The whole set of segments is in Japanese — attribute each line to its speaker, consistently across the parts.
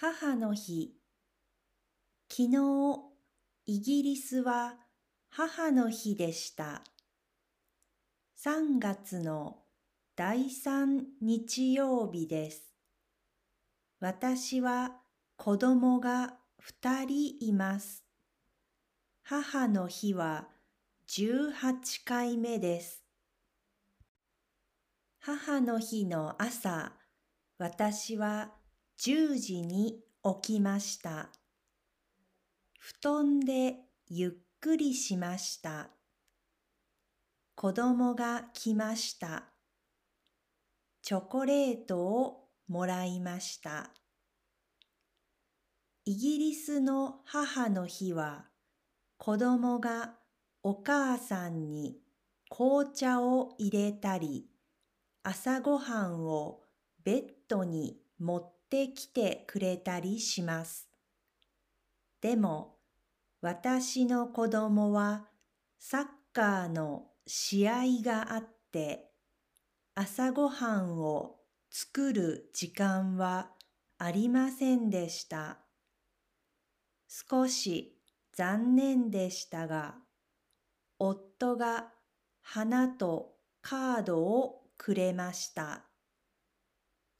Speaker 1: 母の日。昨日イギリスは母の日でした。3月の第3日曜日です。私は子供が2人います。母の日は18回目です。母の日の朝私は10時に起きました。布団でゆっくりしました。子供が来ました。チョコレートをもらいました。イギリスの母の日は子供がお母さんに紅茶を入れたり朝ごはんをベッドに持ってきてくれたりします。でも、私の子供はサッカーの試合があって、朝ごはんを作る時間はありませんでした。少し残念でしたが、夫が花とカードをくれました。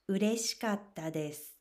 Speaker 1: 嬉しかったです。